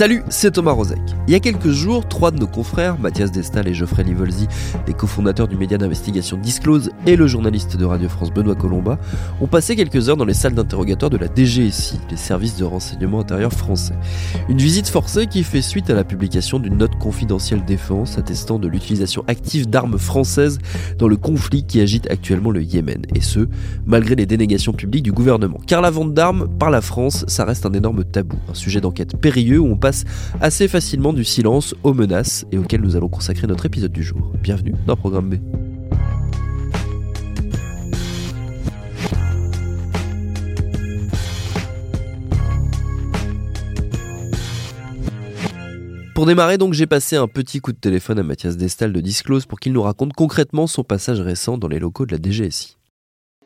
Salut, c'est Thomas Rozek. Il y a quelques jours, trois de nos confrères, Mathias Destal et Geoffrey Livolzi, les cofondateurs du média d'investigation Disclose et le journaliste de Radio France Benoît Colomba, ont passé quelques heures dans les salles d'interrogatoire de la DGSI, les services de renseignement intérieur français. Une visite forcée qui fait suite à la publication d'une note confidentielle défense attestant de l'utilisation active d'armes françaises dans le conflit qui agite actuellement le Yémen, et ce, malgré les dénégations publiques du gouvernement. Car la vente d'armes par la France, ça reste un énorme tabou, un sujet d'enquête périlleux où on passe assez facilement du silence aux menaces et auxquelles nous allons consacrer notre épisode du jour. Bienvenue dans Programme B. Pour démarrer, donc, j'ai passé un petit coup de téléphone à Mathias Destal de Disclose pour qu'il nous raconte concrètement son passage récent dans les locaux de la DGSI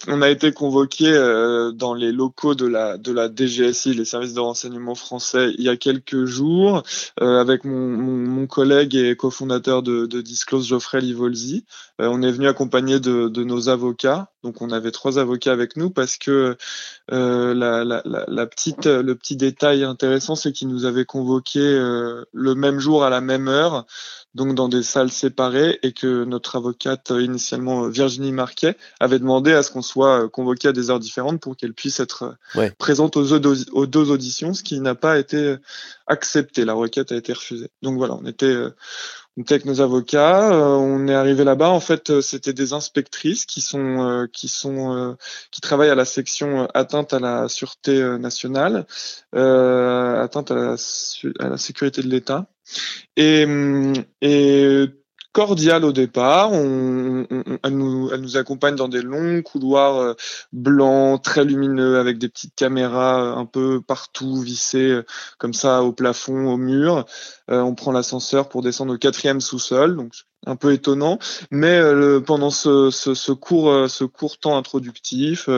on a été convoqué euh, dans les locaux de la de la DGSI, les services de renseignement français, il y a quelques jours, euh, avec mon, collègue et cofondateur de, Disclose, Geoffrey Livolzi. Euh, on est venu accompagné de, nos avocats. Donc on avait trois avocats avec nous parce que la, la, la, petite le petit détail intéressant, c'est qu'ils nous avaient convoqué le même jour à la même heure donc dans des salles séparées et que notre avocate initialement Virginie Marquet avait demandé à ce qu'on soit convoqué à des heures différentes pour qu'elle puisse être présente aux, aux, deux auditions, ce qui n'a pas été accepté. La requête a été refusée. Donc voilà, on était on était avec nos avocats, euh, on est arrivé là-bas. En fait, euh, c'était des inspectrices qui sont euh, qui sont qui travaillent à la section atteinte à la sûreté nationale, atteinte à la, sécurité de l'État. Et, et cordiale au départ. On, elle, nous, elle, nous, accompagne dans des longs couloirs euh, blancs, très lumineux, avec des petites caméras euh, un peu partout vissées euh, comme ça au plafond, au mur. on prend l'ascenseur pour descendre au quatrième sous-sol, donc un peu étonnant, mais pendant ce, ce, ce, court, ce court temps introductif,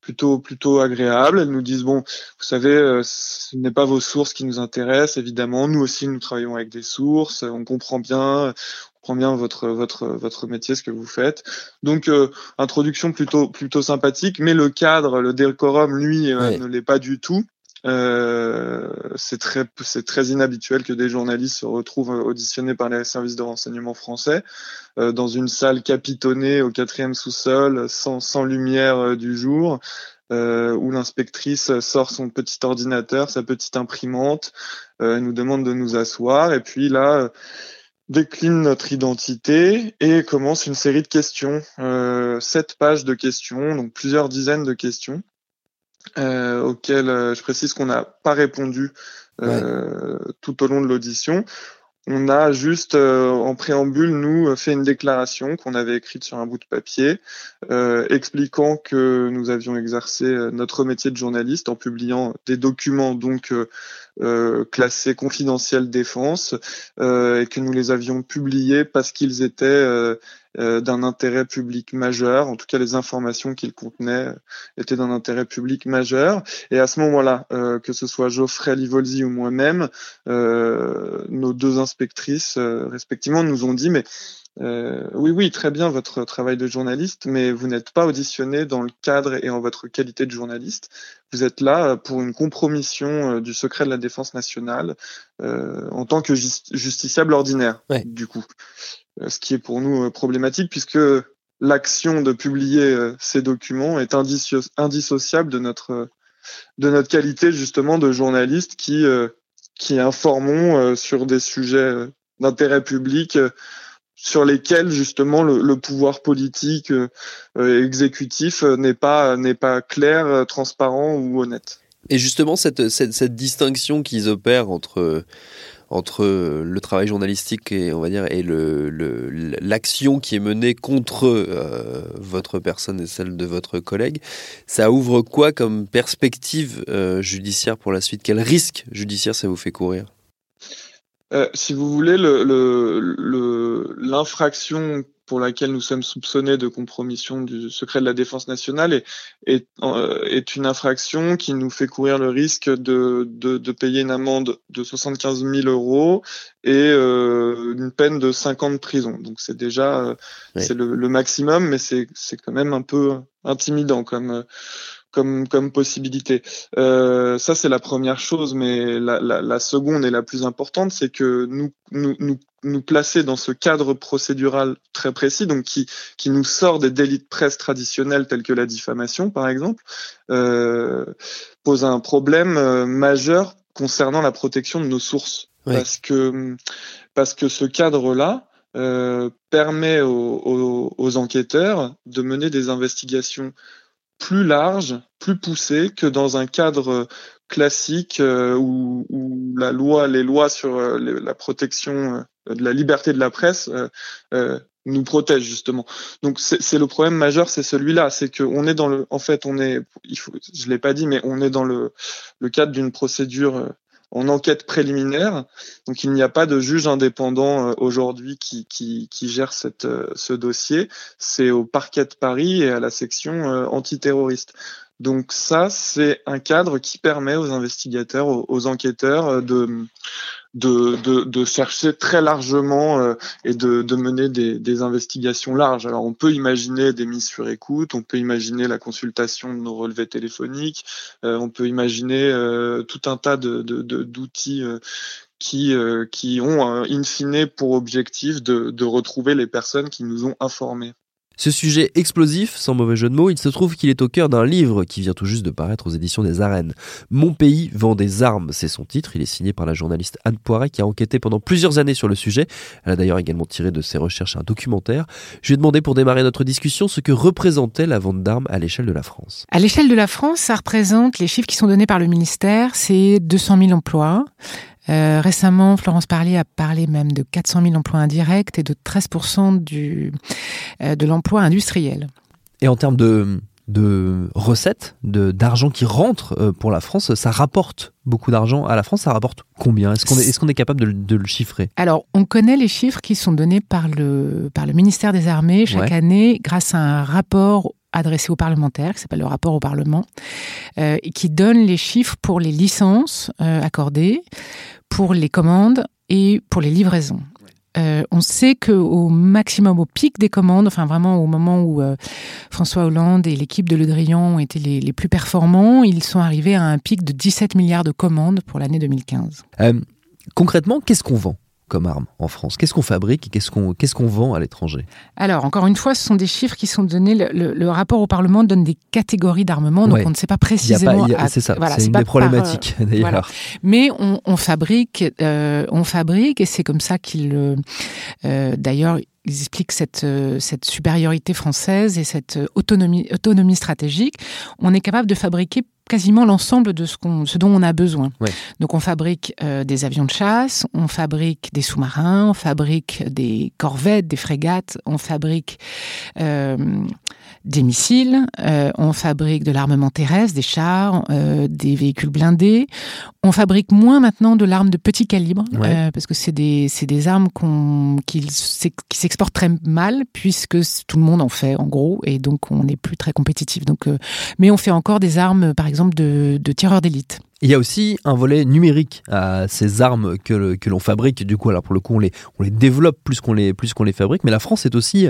plutôt plutôt agréable. Elles nous disent bon, vous savez, ce n'est pas vos sources qui nous intéressent, évidemment. Nous aussi, nous travaillons avec des sources. On comprend bien, bien votre votre votre métier, ce que vous faites. Donc euh, introduction plutôt plutôt sympathique, mais le cadre, le décorum, lui, euh, ne l'est pas du tout. Euh, c'est très c'est très inhabituel que des journalistes se retrouvent auditionnés par les services de renseignement français euh, dans une salle capitonnée au quatrième sous-sol, sans sans lumière du jour. Euh, où l'inspectrice sort son petit ordinateur, sa petite imprimante, elle nous demande de nous asseoir, et puis là, décline notre identité et commence une série de questions, euh, sept pages de questions, donc plusieurs dizaines de questions, euh, auxquelles euh, je précise qu'on n'a pas répondu euh, tout au long de l'audition. On a juste, euh, en préambule, nous, fait une déclaration qu'on avait écrite sur un bout de papier, euh, expliquant que nous avions exercé notre métier de journaliste en publiant des documents donc euh, classés confidentiels défense euh, et que nous les avions publiés parce qu'ils étaient d'un intérêt public majeur. En tout cas, les informations qu'il contenait étaient d'un intérêt public majeur. Et à ce moment-là, que ce soit Geoffrey Livolzi ou moi-même, nos deux inspectrices respectivement nous ont dit mais euh, oui, oui, très bien votre travail de journaliste, mais vous n'êtes pas auditionné dans le cadre et en votre qualité de journaliste. Vous êtes là pour une compromission euh, du secret de la défense nationale euh, en tant que justiciable ordinaire, du coup. Ce qui est pour nous problématique puisque l'action de publier ces documents est indissociable de notre de notre qualité justement de journaliste qui qui informons sur des sujets d'intérêt public sur lesquels justement le, pouvoir politique euh, euh, exécutif euh, n'est pas n'est pas clair, transparent ou honnête. Et justement cette, cette, distinction qu'ils opèrent entre entre le travail journalistique et on va dire et le l'action qui est menée contre votre personne et celle de votre collègue, ça ouvre quoi comme perspective judiciaire pour la suite? Quel risque judiciaire ça vous fait courir? Euh, si vous voulez, l'infraction le, le, pour laquelle nous sommes soupçonnés de compromission du secret de la défense nationale est, est, euh, est une infraction qui nous fait courir le risque de, de, de payer une amende de 75 000 euros et euh, une peine de 5 ans de prison. Donc c'est déjà euh, c'est le, le, maximum, mais c'est quand même un peu intimidant comme comme, comme possibilité. Euh, ça, c'est la première chose, mais la, la, la, seconde et la plus importante, c'est que nous, nous, nous, nous placer dans ce cadre procédural très précis, donc qui, qui nous sort des délits de presse traditionnels tels que la diffamation, par exemple, euh, pose un problème euh, majeur concernant la protection de nos sources. Parce, que, parce que ce cadre-là, euh, permet aux, aux, aux, enquêteurs de mener des investigations plus large, plus poussé que dans un cadre classique euh, où, où, la loi, les lois sur euh, la protection euh, de la liberté de la presse nous protègent justement. Donc c'est le problème majeur, c'est celui-là, c'est que on est dans le, en fait, on est, il faut, je l'ai pas dit, mais on est dans le, le cadre d'une procédure en enquête préliminaire. Donc il n'y a pas de juge indépendant euh, aujourd'hui qui, qui, gère euh, ce dossier. C'est au parquet de Paris et à la section euh, antiterroriste. Donc ça, c'est un cadre qui permet aux investigateurs, aux, enquêteurs de, de, de, de, chercher très largement euh, et de, de mener des, des, investigations larges. Alors on peut imaginer des mises sur écoute, on peut imaginer la consultation de nos relevés téléphoniques, euh, on peut imaginer euh, tout un tas d'outils qui, qui ont in fine pour objectif de retrouver les personnes qui nous ont informés. Ce sujet explosif, sans mauvais jeu de mots, il se trouve qu'il est au cœur d'un livre qui vient tout juste de paraître aux éditions des Arènes. Mon pays vend des armes, c'est son titre. Il est signé par la journaliste Anne Poiret qui a enquêté pendant plusieurs années sur le sujet. Elle a d'ailleurs également tiré de ses recherches un documentaire. Je lui ai demandé pour démarrer notre discussion ce que représentait la vente d'armes à l'échelle de la France. À l'échelle de la France, ça représente les chiffres qui sont donnés par le ministère, c'est 200 000 emplois. Euh, récemment, Florence Parly a parlé même de 400 000 emplois indirects et de 13% du, euh, de l'emploi industriel. Et en termes de, de recettes, d'argent qui rentre euh, pour la France, ça rapporte beaucoup d'argent à la France. Ça rapporte combien? Est-ce qu'on est, est, qu'on est, capable de, de, le chiffrer? Alors, on connaît les chiffres qui sont donnés par le, par le ministère des Armées chaque année grâce à un rapport adressé aux parlementaires, qui s'appelle le rapport au Parlement, euh, qui donne les chiffres pour les licences euh, accordées, pour les commandes et pour les livraisons. Euh, on sait qu'au maximum, au pic des commandes, enfin vraiment au moment où euh, François Hollande et l'équipe de Le Drian ont été les, les, plus performants, ils sont arrivés à un pic de 17 milliards de commandes pour l'année 2015. Euh, concrètement, qu'est-ce qu'on vend? Comme arme en France Qu'est-ce qu'on fabrique et qu'est-ce qu'on qu'est-ce qu'on vend à l'étranger? Alors, encore une fois, ce sont des chiffres qui sont donnés. Le, rapport au Parlement donne des catégories d'armement, donc on ne sait pas précisément. C'est ça, c'est une des problématiques euh, d'ailleurs. Mais on, on fabrique, euh, on fabrique, et c'est comme ça qu'il. Euh, d'ailleurs, ils expliquent cette, cette supériorité française et cette autonomie, autonomie stratégique. On est capable de fabriquer quasiment l'ensemble de ce, qu'on, ce dont on a besoin. Donc on fabrique euh, des avions de chasse, on fabrique des sous-marins, on fabrique des corvettes, des frégates, on fabrique euh, des missiles, euh, on fabrique de l'armement terrestre, des chars, des véhicules blindés. On fabrique moins maintenant de l'arme de petit calibre, parce que c'est des, des armes qu'on, qui, qui s'exportent très mal, puisque tout le monde en fait, en gros, et donc on n'est plus très compétitif. Donc, mais on fait encore des armes, par exemple, de, tireurs d'élite. Il y a aussi un volet numérique à ces armes que, que l'on fabrique. Du coup, pour le coup, on les, on les développe plus qu'on les, plus qu'on les fabrique. Mais la France est aussi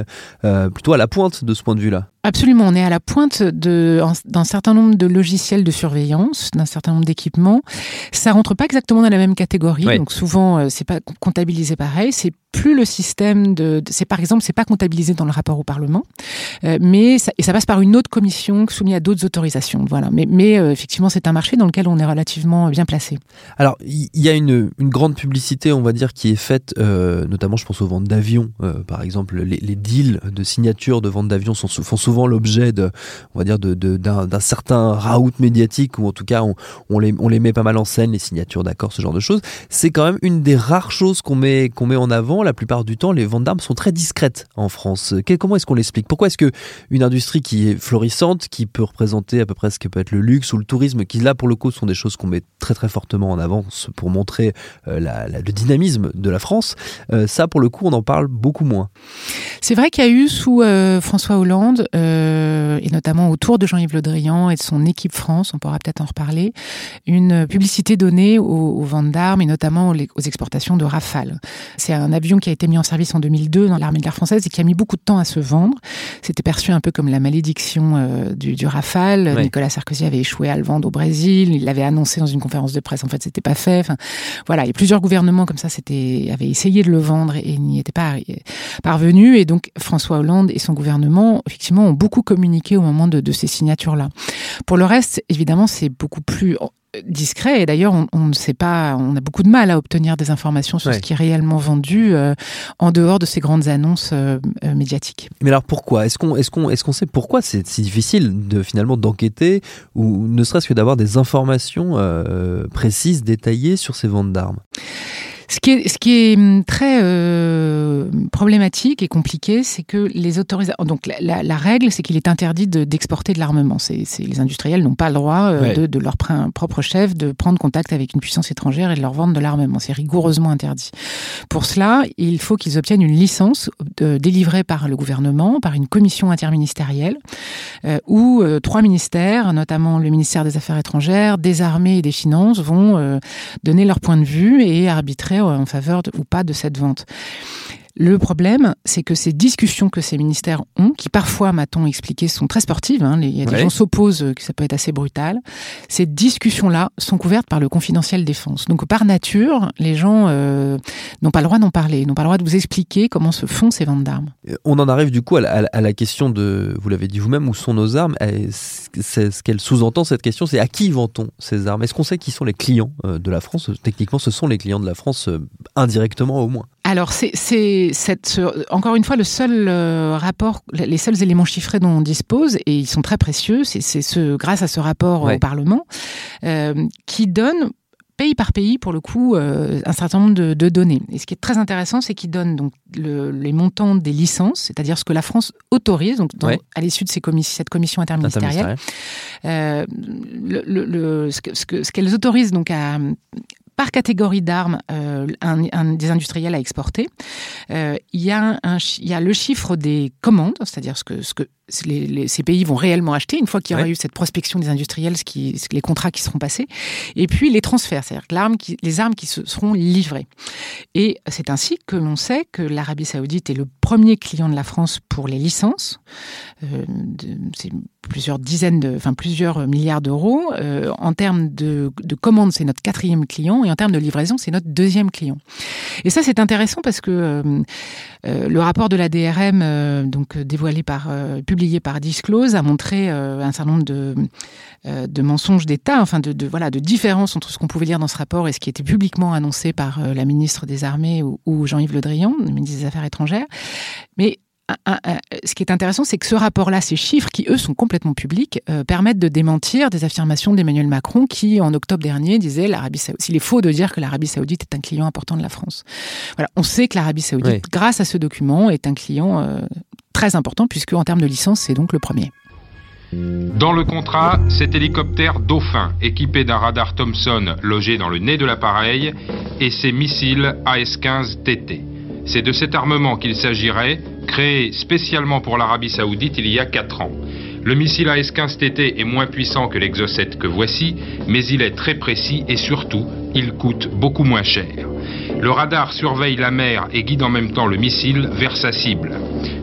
plutôt à la pointe de ce point de vue-là. Absolument, on est à la pointe d'un certain nombre de logiciels de surveillance, d'un certain nombre d'équipements. Ça rentre pas exactement dans la même catégorie, donc souvent euh, c'est pas comptabilisé pareil. C'est plus le système de, c'est par exemple c'est pas comptabilisé dans le rapport au Parlement, euh, mais ça, et ça passe par une autre commission soumise à d'autres autorisations. Voilà, mais, mais euh, effectivement c'est un marché dans lequel on est relativement bien placé. Alors il y, a une, une, grande publicité, on va dire, qui est faite, notamment je pense aux ventes d'avions, par exemple les, les, deals de signature de vente d'avions sont, font souvent souvent l'objet de, on va dire, d'un certain raout médiatique, ou en tout cas, on, les, on les met pas mal en scène, les signatures d'accord, ce genre de choses. C'est quand même une des rares choses qu'on met, qu'on met en avant. La plupart du temps, les ventes d'armes sont très discrètes en France. comment est-ce qu'on l'explique? Pourquoi est-ce que une industrie qui est florissante, qui peut représenter à peu près ce que peut être le luxe ou le tourisme, qui là, pour le coup, sont des choses qu'on met très très fortement en avant pour montrer euh, le dynamisme de la France, euh, ça, pour le coup, on en parle beaucoup moins. C'est vrai qu'il y a eu sous euh, François Hollande euh, et notamment autour de Jean-Yves Le Drian et de son équipe France, on pourra peut-être en reparler, une publicité donnée aux, ventes d'armes et notamment aux, exportations de Rafale. C'est un avion qui a été mis en service en 2002 dans l'armée de l'air française et qui a mis beaucoup de temps à se vendre. C'était perçu un peu comme la malédiction euh, du, du, Rafale. Nicolas Sarkozy avait échoué à le vendre au Brésil. Il l'avait annoncé dans une conférence de presse. En fait, c'était pas fait. Enfin, voilà, il y a plusieurs gouvernements comme ça c'était avaient essayé de le vendre et, n'y étaient pas parvenus. Et donc François Hollande et son gouvernement, effectivement, ont beaucoup communiqué au moment de, ces signatures-là. Pour le reste, évidemment, c'est beaucoup plus discret et d'ailleurs on, ne sait pas on a beaucoup de mal à obtenir des informations sur ce qui est réellement vendu euh, en dehors de ces grandes annonces euh, euh, médiatiques. Mais alors pourquoi? Est-ce qu'on est-ce qu'on est-ce qu'on sait pourquoi c'est si difficile de finalement d'enquêter ou ne serait-ce que d'avoir des informations précises détaillées sur ces ventes d'armes? Ce qui est, ce qui est hum, très euh, problématique et compliqué, c'est que les autorisations. Donc la, la, règle, c'est qu'il est interdit d'exporter de, l'armement. C'est, les industriels n'ont pas le droit euh, de, de, leur propre chef de prendre contact avec une puissance étrangère et de leur vendre de l'armement. C'est rigoureusement interdit. Pour cela, il faut qu'ils obtiennent une licence euh, délivrée par le gouvernement, par une commission interministérielle, euh, où trois ministères, notamment le ministère des Affaires étrangères, des Armées et des Finances, vont donner leur point de vue et arbitrer en faveur ou pas de cette vente. Le problème, c'est que ces discussions que ces ministères ont, qui parfois, m'a-t-on expliqué, sont très sportives, hein, il y a des gens s'opposent, euh, que ça peut être assez brutal, ces discussions-là sont couvertes par le confidentiel défense. Donc par nature, les gens euh, n'ont pas le droit d'en parler, n'ont pas le droit de vous expliquer comment se font ces ventes d'armes. On en arrive du coup à la, question de, vous l'avez dit vous-même, où sont nos armes? C'est ce qu'elle sous-entend cette question, c'est à qui vend-on ces armes? Est-ce qu'on sait qui sont les clients euh, de la France? Techniquement, ce sont les clients de la France indirectement au moins. Alors, c'est encore une fois le seul euh, rapport, les seuls éléments chiffrés dont on dispose, et ils sont très précieux, c'est ce, grâce à ce rapport au Parlement, euh, qui donne pays par pays, pour le coup, euh, un certain nombre de, données. Et ce qui est très intéressant, c'est qu'il donne donc les montants des licences, c'est-à-dire ce que la France autorise, donc à l'issue de ces cette commission interministérielle, le, ce qu'elles autorisent donc à, par catégorie d'armes euh, des industriels à exporter. Euh, il, y a le chiffre des commandes, c'est-à-dire ce que ces pays vont réellement acheter une fois qu'il y aura eu cette prospection des industriels, ce qui, les contrats qui seront passés, et puis les transferts, c'est-à-dire l'arme qui, les armes qui se seront livrées. Et c'est ainsi que l'on sait que l'Arabie saoudite est le premier client de la France pour les licences. Euh, c'est plusieurs dizaines, de, enfin plusieurs milliards d'euros. Euh, en termes de, de commandes, c'est notre quatrième client, et en termes de livraison, c'est notre deuxième client. Et ça, c'est intéressant parce que euh, le rapport de la DRM, donc dévoilé par publié par Disclose a montré euh, un certain nombre de, euh, de mensonges d'État, enfin de, de, voilà de différences entre ce qu'on pouvait lire dans ce rapport et ce qui était publiquement annoncé par euh, la ministre des Armées ou, ou Jean-Yves Le Drian, le ministre des Affaires étrangères. Mais ce qui est intéressant, c'est que ce rapport-là, ces chiffres qui, eux, sont complètement publics, euh, permettent de démentir des affirmations d'Emmanuel Macron qui, en octobre dernier, disait l'Arabie Saoudite. S'il est faux de dire que l'Arabie Saoudite est un client important de la France. Voilà, on sait que l'Arabie Saoudite, grâce à ce document, est un client très important puisque en termes de licence, c'est donc le premier. Dans le contrat, cet hélicoptère Dauphin, équipé d'un radar Thomson logé dans le nez de l'appareil, et ses missiles AS-15 TT. C'est de cet armement qu'il s'agirait, créé spécialement pour l'Arabie saoudite il y a 4 ans. Le missile AS-15 TT est moins puissant que l'Exocet que voici, mais il est très précis et surtout, il coûte beaucoup moins cher. Le radar surveille la mer et guide en même temps le missile vers sa cible.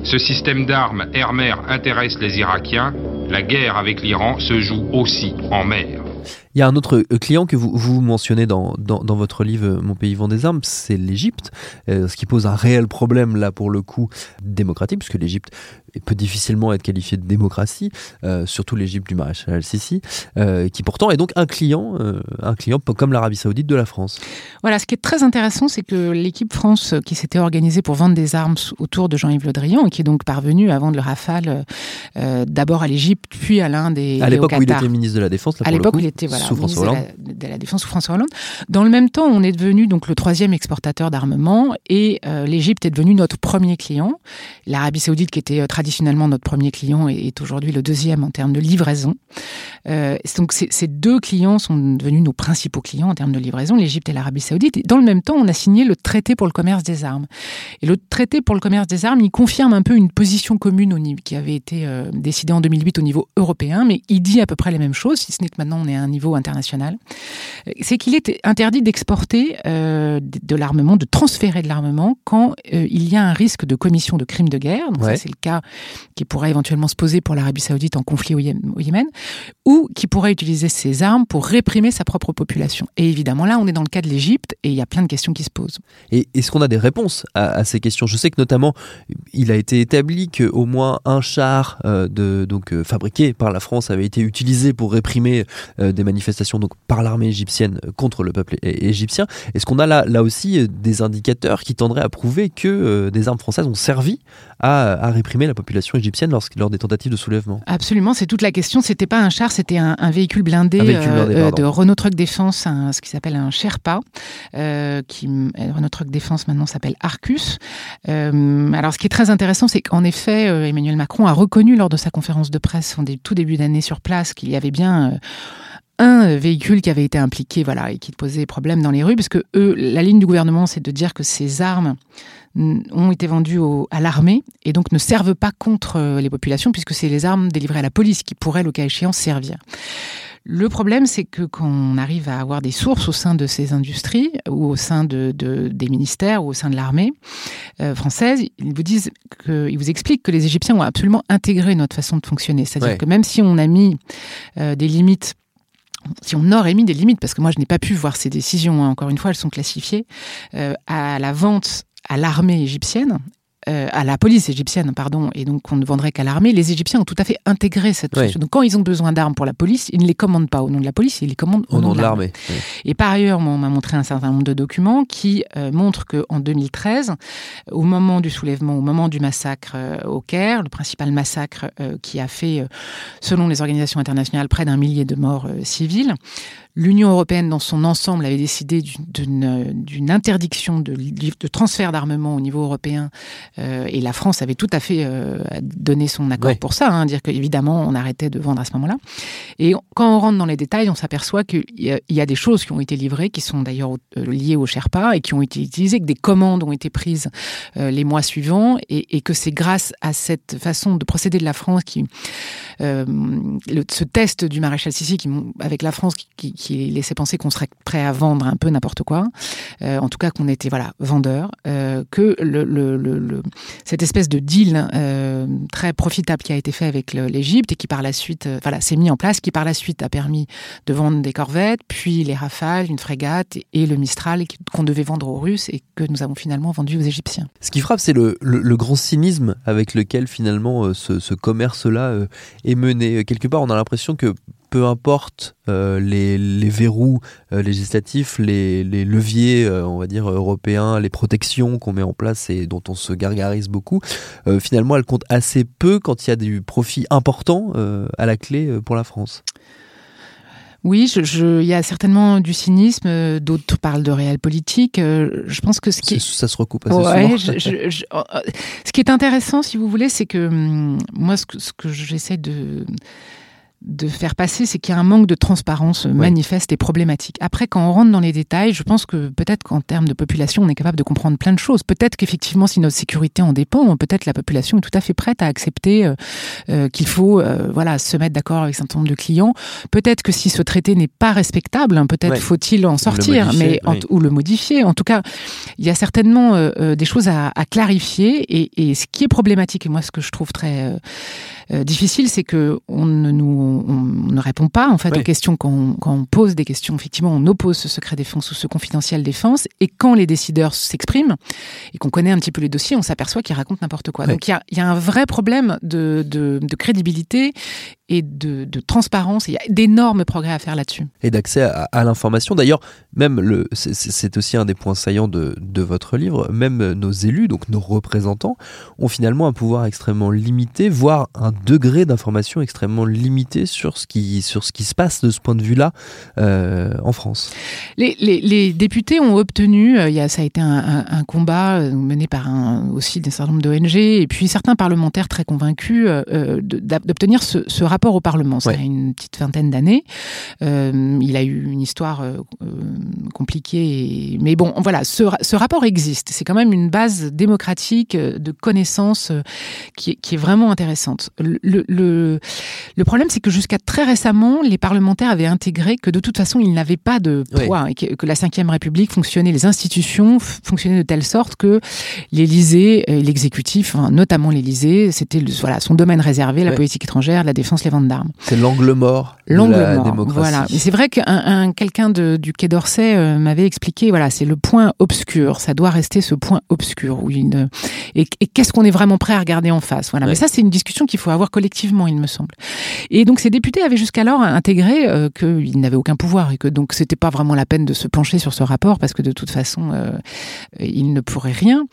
Ce système d'armes air-mer intéresse les Irakiens. La guerre avec l'Iran se joue aussi en mer. Il y a un autre euh, client que vous, vous mentionnez dans, dans, votre livre Mon pays vend des armes, c'est l'Égypte, euh, ce qui pose un réel problème là pour le coup démocratique, puisque l'Égypte peut difficilement être qualifiée de démocratie, euh, surtout l'Égypte du maréchal al-Sisi, qui pourtant est donc un client, un client comme l'Arabie saoudite de la France. Voilà, ce qui est très intéressant, c'est que l'équipe France qui s'était organisée pour vendre des armes autour de Jean-Yves Le Drian, et qui est donc parvenu à vendre le Rafale d'abord à l'Égypte, puis à l'Inde et, à l'époque où il était ministre de la Défense. à l'époque où il était voilà, sous François Hollande. De la, Défense sous François Hollande. Dans le même temps, on est devenu donc le troisième exportateur d'armement et euh, l'Égypte est devenu notre premier client. L'Arabie Saoudite, qui était euh, traditionnellement notre premier client, est, aujourd'hui le deuxième en termes de livraison. Euh, donc ces deux clients sont devenus nos principaux clients en termes de livraison, l'Égypte et l'Arabie Saoudite. Et dans le même temps, on a signé le traité pour le commerce des armes. Et le traité pour le commerce des armes, il confirme un peu une position commune au niveau, qui avait été décidée en 2008 au niveau européen, mais il dit à peu près les mêmes choses, si ce n'est que maintenant on est à un niveau international, c'est qu'il est interdit d'exporter euh, de l'armement, de transférer de l'armement quand euh, il y a un risque de commission de crimes de guerre. Donc ça, c'est le cas qui pourrait éventuellement se poser pour l'Arabie Saoudite en conflit au Yémen, ou qui pourrait utiliser ses armes pour réprimer sa propre population. Et évidemment, là, on est dans le cas de l'Égypte et il y a plein de questions qui se posent. Et est-ce qu'on a des réponses à, ces questions? Je sais que notamment, il a été établi qu'au moins un char euh, de, donc, fabriqué par la France avait été utilisé pour réprimer des manifestations donc par l'armée égyptienne contre le peuple égyptien. Est-ce qu'on a là, là aussi euh, des indicateurs qui tendraient à prouver que euh, des armes françaises ont servi à, réprimer la population égyptienne lors des tentatives de soulèvement? Absolument, c'est toute la question. C'était pas un char, c'était un, véhicule blindé, euh, de Renault Truck Défense, ce qui s'appelle un Sherpa, qui Renault Truck Défense maintenant s'appelle Arcus. alors, ce qui est très intéressant, c'est qu'en effet, Emmanuel Macron a reconnu lors de sa conférence de presse en tout début d'année sur place qu'il y avait bien un véhicule qui avait été impliqué, voilà, et qui posait problème dans les rues, parce que eux, la ligne du gouvernement, c'est de dire que ces armes ont été vendues à l'armée et donc ne servent pas contre euh, les populations, puisque c'est les armes délivrées à la police qui pourraient, le cas échéant, servir. Le problème, c'est que quand on arrive à avoir des sources au sein de ces industries ou au sein de, des ministères ou au sein de l'armée euh, française, ils vous disent que, ils vous expliquent que les Égyptiens ont absolument intégré notre façon de fonctionner. C'est-à-dire que même si on a mis euh, des limites si on aurait mis des limites, parce que moi je n'ai pas pu voir ces décisions, hein, encore une fois, elles sont classifiées, euh, à la vente à l'armée égyptienne, euh, à la police égyptienne, pardon, et donc on ne vendrait qu'à l'armée, les Égyptiens ont tout à fait intégré cette fonction. Donc quand ils ont besoin d'armes pour la police, ils ne les commandent pas au nom de la police, ils les commandent au, nom, de l'armée. Et par ailleurs, on m'a montré un certain nombre de documents qui euh, montrent qu'en 2013, au moment du soulèvement, au moment du massacre euh, au Caire, le principal massacre qui a fait, selon les organisations internationales, près d'un millier de morts civils, L'Union européenne, dans son ensemble, avait décidé d'une interdiction de, de transfert d'armement au niveau européen, euh, et la France avait tout à fait euh, donné son accord pour ça, hein, dire qu'évidemment on arrêtait de vendre à ce moment-là. Et quand on rentre dans les détails, on s'aperçoit qu'il y, y, a des choses qui ont été livrées, qui sont d'ailleurs euh, liées au Sherpa et qui ont été utilisées, que des commandes ont été prises euh, les mois suivants, et, et que c'est grâce à cette façon de procéder de la France qui, euh, le, ce test du maréchal Sissi qui, avec la France qui, qui qui laissait penser qu'on serait prêt à vendre un peu n'importe quoi, euh, en tout cas qu'on était voilà vendeur, euh, que cette espèce de deal euh, très profitable qui a été fait avec l'Égypte et qui par la suite voilà s'est mis en place, qui par la suite a permis de vendre des corvettes, puis les Rafales, une frégate et le Mistral qu'on devait vendre aux Russes et que nous avons finalement vendu aux Égyptiens. Ce qui frappe, c'est le, grand cynisme avec lequel finalement ce commerce-là est mené. Quelque part, on a l'impression que peu importe euh, les, les, verrous euh, législatifs, les, les leviers, euh, on va dire, européens, les protections qu'on met en place et dont on se gargarise beaucoup, finalement, elles comptent assez peu quand il y a du profit important à la clé pour la France. Oui, il je, y a certainement du cynisme, d'autres parlent de réel politique. Je pense que ce qui ça se recoupe assez souvent. ce qui est intéressant, si vous voulez, c'est que hum, moi, ce que, ce que j'essaie de de faire passer, c'est qu'il y a un manque de transparence manifeste et problématique. Après, quand on rentre dans les détails, je pense que peut-être qu'en termes de population, on est capable de comprendre plein de choses. Peut-être qu'effectivement, si notre sécurité en dépend, peut-être la population est tout à fait prête à accepter euh, euh, qu'il faut, euh, voilà, se mettre d'accord avec un certain nombre de clients. Peut-être que si ce traité n'est pas respectable, hein, peut-être faut-il en sortir, mais ou le modifier. En tout cas, il y a certainement des choses à, clarifier. Et, et, ce qui est problématique, et moi, ce que je trouve très difficile, c'est que on ne nous on, ne répond pas en fait aux questions quand on, pose des questions. Effectivement, on oppose ce secret défense ou ce confidentiel défense. Et quand les décideurs s'expriment et qu'on connaît un petit peu les dossiers, on s'apparaît qu'ils racontent n'importe quoi. Donc il y a, un vrai problème de, de crédibilité et de, de transparence. Il y a d'énormes progrès à faire là-dessus. Et d'accès à, l'information. D'ailleurs, même le, c'est aussi un des points saillants de, de, votre livre. Même nos élus, donc nos représentants, ont finalement un pouvoir extrêmement limité, voire un degré d'information extrêmement limité sur ce qui sur ce qui se passe de ce point de vue-là euh, en France. Les, les, les, députés ont obtenu, euh, il y a, ça a été un, un, combat euh, mené par un, aussi un certain nombre d'ONG et puis certains parlementaires très convaincus euh, d'obtenir ce, ce rapport rapport au Parlement. Ça a une petite vingtaine d'années. Euh, il a eu une histoire euh, compliquée, mais bon, voilà, ce, ce rapport existe. C'est quand même une base démocratique euh, de connaissances qui, qui est vraiment intéressante. Le, le, le problème, c'est que jusqu'à très récemment, les parlementaires avaient intégré que de toute façon, ils n'avaient pas de poids et que, que la Ve République fonctionnait, les institutions fonctionnaient de telle sorte que l'Élysée, l'exécutif, notamment l'Élysée, c'était voilà son domaine réservé, la politique étrangère, la défense, C'est l'angle mort de la démocratie. Voilà. c'est vrai qu'un quelqu'un du Quai d'Orsay euh, m'avait expliqué, voilà, c'est le point obscur. Ça doit rester ce point obscur. Où il, et, qu'est-ce qu'on est vraiment prêt à regarder en face? Voilà. Mais ça, c'est une discussion qu'il faut avoir collectivement, il me semble. Et donc, ces députés avaient jusqu'alors intégré euh, qu'ils n'avaient aucun pouvoir et que donc c'était pas vraiment la peine de se pencher sur ce rapport parce que de toute façon, euh, ils ne pourraient rien.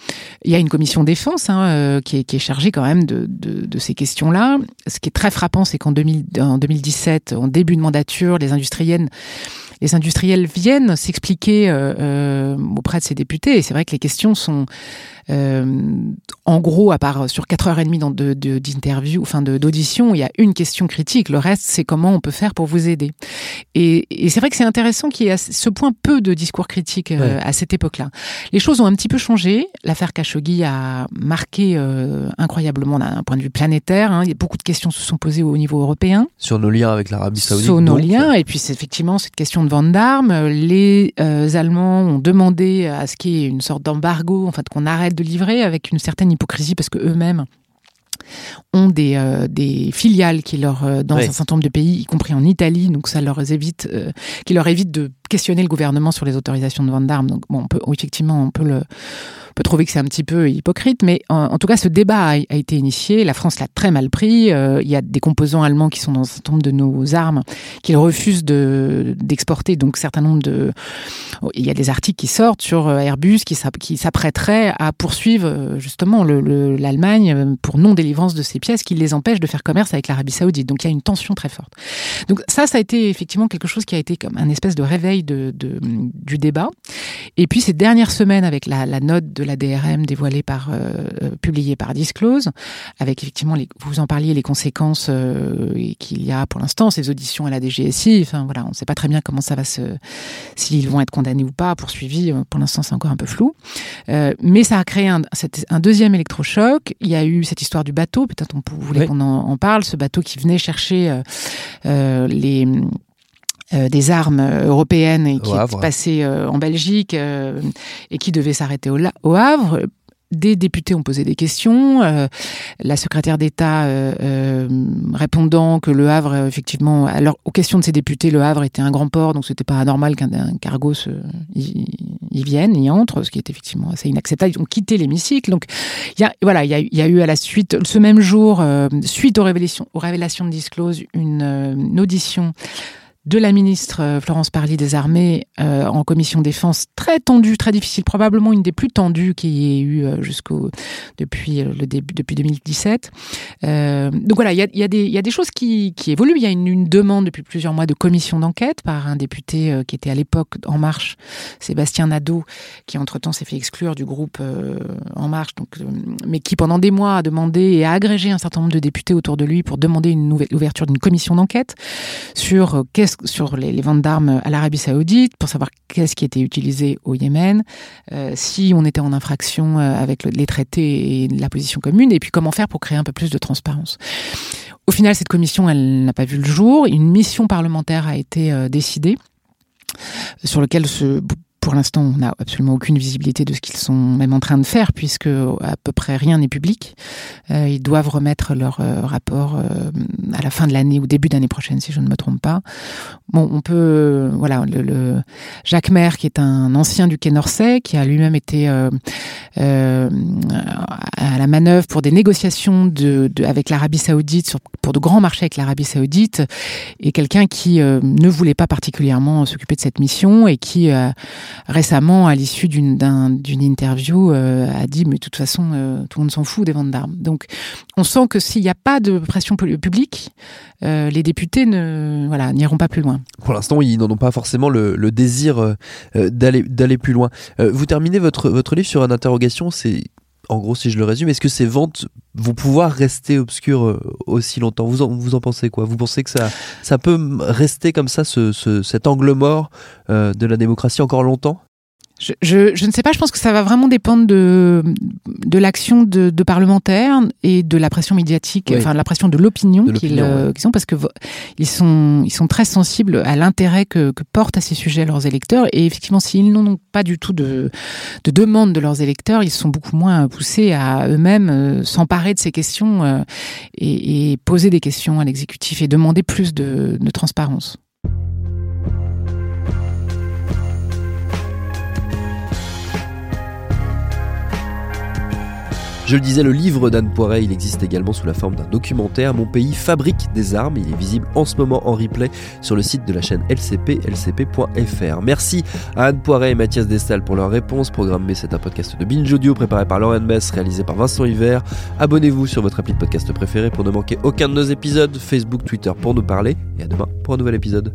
Il y a une commission défense hein, qui, est, qui, est, chargée quand même de, de, de ces questions-là. Ce qui est très frappant, c'est qu'en 2017, en début de mandature, les industriels viennent s'expliquer euh, euh, auprès de ces députés. Et c'est vrai que les questions sont, en gros, à part sur 4h30 d'interview, de, enfin d'audition, il y a une question critique. Le reste, c'est comment on peut faire pour vous aider. Et, et c'est vrai que c'est intéressant qu'il y ait ce point peu de discours critique à cette époque-là. Les choses ont un petit peu changé. L'affaire Khashoggi a marqué incroyablement d'un point de vue planétaire. Hein. Beaucoup de questions se sont posées au niveau européen. Sur nos liens avec l'Arabie Saoudite. Sur nos liens. Et puis, c'est effectivement cette question de vente d'armes. Les euh, Allemands ont demandé à ce qu'il y ait une sorte d'embargo, en fait, qu'on arrête de livrer avec une certaine hypocrisie parce que eux-mêmes ont des, euh, des filiales qui leur euh, dans un certain nombre de pays, y compris en Italie, donc ça leur évite qui leur évite de questionner le gouvernement sur les autorisations de vente d'armes. Donc bon, effectivement on peut le peut trouver que c'est un petit peu hypocrite, mais en, tout cas, ce débat a, été initié. La France l'a très mal pris. Euh, il y a des composants allemands qui sont dans un certain nombre de nos armes qu'ils refusent de d'exporter. Donc, certain nombre de, il y a des articles qui sortent sur euh, Airbus qui, s'apprêterait à poursuivre euh, justement l'Allemagne pour non délivrance de ces pièces, qui les empêche de faire commerce avec l'Arabie Saoudite. Donc, il y a une tension très forte. Donc, ça, ça a été effectivement quelque chose qui a été comme un espèce de réveil de, de du débat. Et puis, ces dernières semaines, avec la, la note de la DRM dévoilée par, euh, euh, publiée par Disclose, avec effectivement, les, vous en parliez, les conséquences euh, qu'il y a pour l'instant, ces auditions à la DGSI. Enfin voilà, on ne sait pas très bien comment ça va se, s'ils vont être condamnés ou pas, poursuivis. Pour l'instant, c'est encore un peu flou. mais ça a créé un, un, deuxième électrochoc. Il y a eu cette histoire du bateau. Peut-être on voulait qu'on en, en, parle. Ce bateau qui venait chercher les euh, des armes européennes et qui est passé euh, en Belgique euh, et qui devait s'arrêter au, au, Havre. Des députés ont posé des questions. la secrétaire d'État répondant que le Havre, effectivement, alors aux questions de ces députés, le Havre était un grand port, donc c'était pas anormal qu'un cargo se, y, y, vienne, y entre, ce qui est effectivement assez inacceptable. Ils ont quitté l'hémicycle. Donc, il y a, voilà, il y a, y a, eu à la suite, ce même jour, suite aux révélations, aux révélations de Disclose, une, une audition de la ministre euh, Florence Parly des Armées euh, en commission défense, très tendue, très difficile, probablement une des plus tendues qu'il y ait eu euh, jusqu'au depuis le début, depuis 2017. donc voilà, il y a, des choses qui, qui évoluent. Il y a une, demande depuis plusieurs mois de commission d'enquête par un député qui était à l'époque En Marche, Sébastien Nadeau, qui entre-temps s'est fait exclure du groupe En Marche, donc, mais qui pendant des mois a demandé et a agrégé un certain nombre de députés autour de lui pour demander une ouverture d'une commission d'enquête sur qu'est-ce sur les, ventes d'armes à l'Arabie Saoudite pour savoir qu'est-ce qui était utilisé au Yémen, euh, si on était en infraction euh, avec les traités et la position commune, et puis comment faire pour créer un peu plus de transparence. Au final, cette commission, elle n'a pas vu le jour. Une mission parlementaire a été euh, décidée sur lequel se pour l'instant, on n'a absolument aucune visibilité de ce qu'ils sont même en train de faire, puisque à peu près rien n'est public. Euh, ils doivent remettre leur euh, rapport euh, à la fin de l'année ou début d'année prochaine, si je ne me trompe pas. Bon, on peut, voilà, le, Jacques Maire, qui est un ancien du Quai d'Orsay, qui a lui-même été à la manœuvre pour des négociations de, avec l'Arabie Saoudite sur, pour de grands marchés avec l'Arabie Saoudite, et quelqu'un qui ne voulait pas particulièrement s'occuper de cette mission et qui récemment, à l'issue d'une interview, euh, a dit mais de toute façon, euh, tout le monde s'en fout des ventes d'armes. Donc, on sent que s'il n'y a pas de pression publique, euh, les députés ne voilà n'iront pas plus loin. Pour l'instant, ils n'en ont pas forcément le, le désir d'aller plus loin. vous terminez votre votre livre sur une interrogation, c'est en gros, si je le résume, est-ce que ces ventes vont pouvoir rester obscures euh, aussi longtemps? Vous en, vous en pensez quoi? Vous pensez que ça, ça peut rester comme ça, ce, cet angle mort euh, de la démocratie encore longtemps? Je, je, je, ne sais pas, je pense que ça va vraiment dépendre de, de l'action de, de, parlementaires et de la pression médiatique, enfin de la pression de l'opinion qu'ils euh, ont, parce que ils sont, ils sont très sensibles à l'intérêt que, que, portent à ces sujets leurs électeurs. Et effectivement, s'ils n'ont pas du tout de, de demande de leurs électeurs, ils sont beaucoup moins poussés à eux-mêmes euh, s'emparer de ces questions euh, et, et, poser des questions à l'exécutif et demander plus de, de transparence. Je le disais, le livre d'Anne Poiret, il existe également sous la forme d'un documentaire. Mon pays fabrique des armes. Il est visible en ce moment en replay sur le site de la chaîne LCP, lcp.fr. Merci à Anne Poiret et Mathias Destal pour leur réponse. Programme c'est un podcast de Binge Audio préparé par Lauren Bess, réalisé par Vincent Hiver. Abonnez-vous sur votre appli de podcast préféré pour ne manquer aucun de nos épisodes. Facebook, Twitter pour nous parler. Et à demain pour un nouvel épisode.